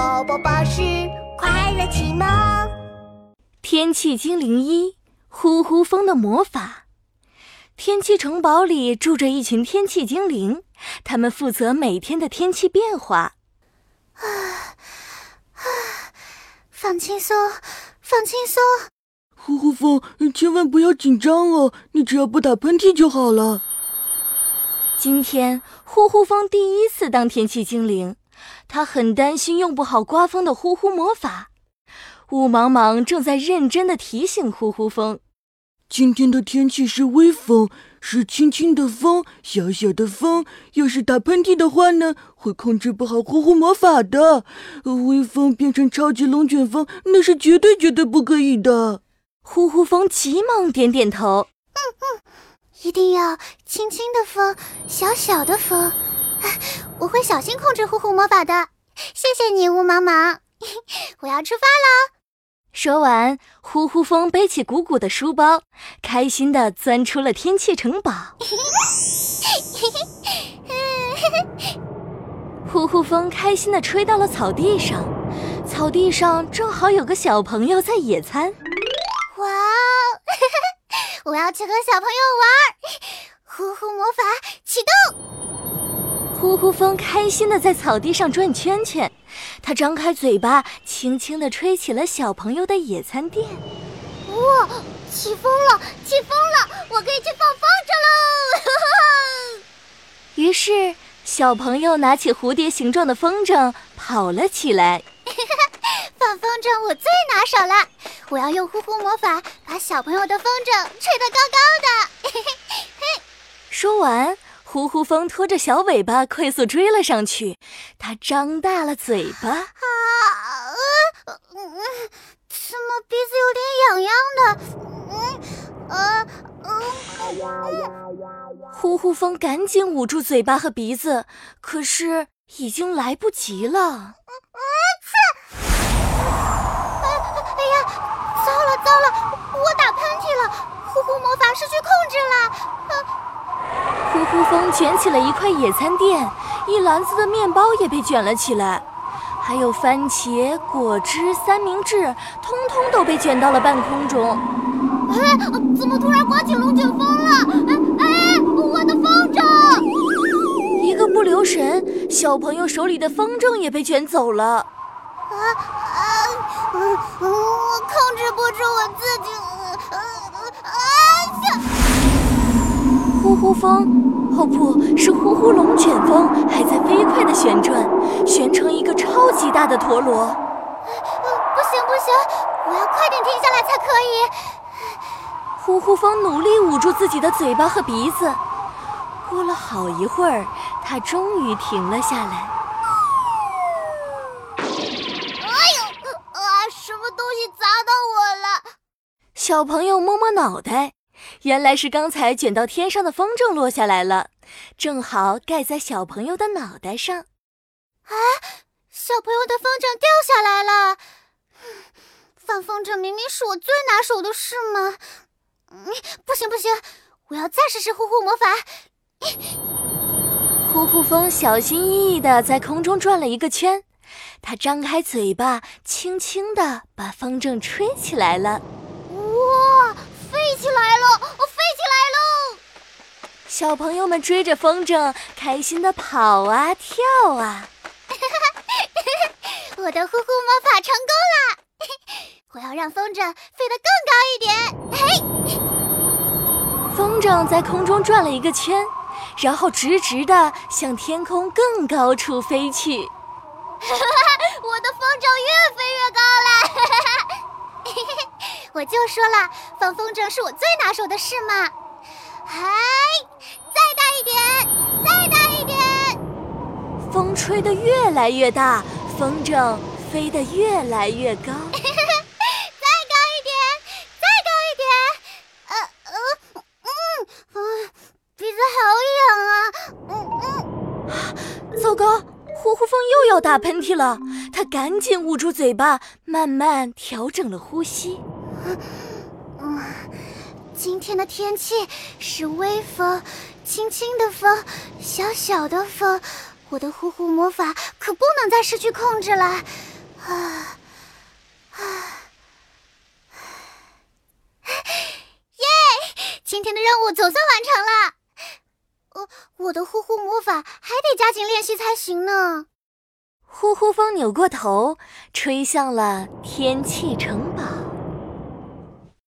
宝宝巴士快乐启蒙。天气精灵一：呼呼风的魔法。天气城堡里住着一群天气精灵，他们负责每天的天气变化。啊啊！放轻松，放轻松。呼呼风，千万不要紧张哦，你只要不打喷嚏就好了。今天呼呼风第一次当天气精灵，他很担心用不好刮风的呼呼魔法。雾茫茫正在认真的提醒呼呼风：“今天的天气是微风，是轻轻的风，小小的风。要是打喷嚏的话呢，会控制不好呼呼魔法的。微风变成超级龙卷风，那是绝对绝对不可以的。”呼呼风急忙点点头：“嗯嗯。”一定要轻轻的风，小小的风，我会小心控制呼呼魔法的。谢谢你，雾茫茫，我要出发喽。说完，呼呼风背起鼓鼓的书包，开心的钻出了天气城堡。呼呼风开心的吹到了草地上，草地上正好有个小朋友在野餐。哇哦！我要去和小朋友玩，呼呼魔法启动。呼呼风开心的在草地上转圈圈，它张开嘴巴，轻轻的吹起了小朋友的野餐垫。哇，起风了，起风了，我可以去放风筝喽！于是，小朋友拿起蝴蝶形状的风筝跑了起来。放风筝我最拿手了，我要用呼呼魔法把小朋友的风筝吹得高高的。嘿嘿嘿！说完，呼呼风拖着小尾巴快速追了上去。它张大了嘴巴，啊，怎么鼻子有点痒痒的？嗯。呼呼风赶紧捂住嘴巴和鼻子，可是已经来不及了。呼呼魔法失去控制了，呼呼风卷起了一块野餐垫，一篮子的面包也被卷了起来，还有番茄、果汁、三明治，通通都被卷到了半空中。哎，怎么突然刮起龙卷风了？哎哎，我的风筝！一个不留神，小朋友手里的风筝也被卷走了。啊啊！我控制不住我自己。呼呼风，哦，不是呼呼龙卷风，还在飞快的旋转，旋成一个超级大的陀螺。不行不行，我要快点停下来才可以。呼呼风努力捂住自己的嘴巴和鼻子，过了好一会儿，他终于停了下来。哎呦，啊！什么东西砸到我了？小朋友摸摸脑袋。原来是刚才卷到天上的风筝落下来了，正好盖在小朋友的脑袋上。啊，小朋友的风筝掉下来了！放风筝明明是我最拿手的事嘛！嗯，不行不行，我要再试试呼呼魔法。呼呼风小心翼翼地在空中转了一个圈，它张开嘴巴，轻轻地把风筝吹起来了。哇！飞起来了！我飞起来喽！小朋友们追着风筝，开心的跑啊跳啊！我的呼呼魔法成功了！我要让风筝飞得更高一点！嘿！风筝在空中转了一个圈，然后直直的向天空更高处飞去。我的风筝越飞越高了！我就说了，放风筝是我最拿手的事嘛！嗨，再大一点，再大一点！风吹得越来越大，风筝飞得越来越高。再高一点，再高一点！呃呃嗯嗯，鼻子好痒啊！嗯嗯，糟糕，呼呼风又要打喷嚏了，他赶紧捂住嘴巴，慢慢调整了呼吸。嗯，今天的天气是微风，轻轻的风，小小的风。我的呼呼魔法可不能再失去控制了。啊啊！耶！今天的任务总算完成了。呃，我的呼呼魔法还得加紧练习才行呢。呼呼风扭过头，吹向了天气城堡。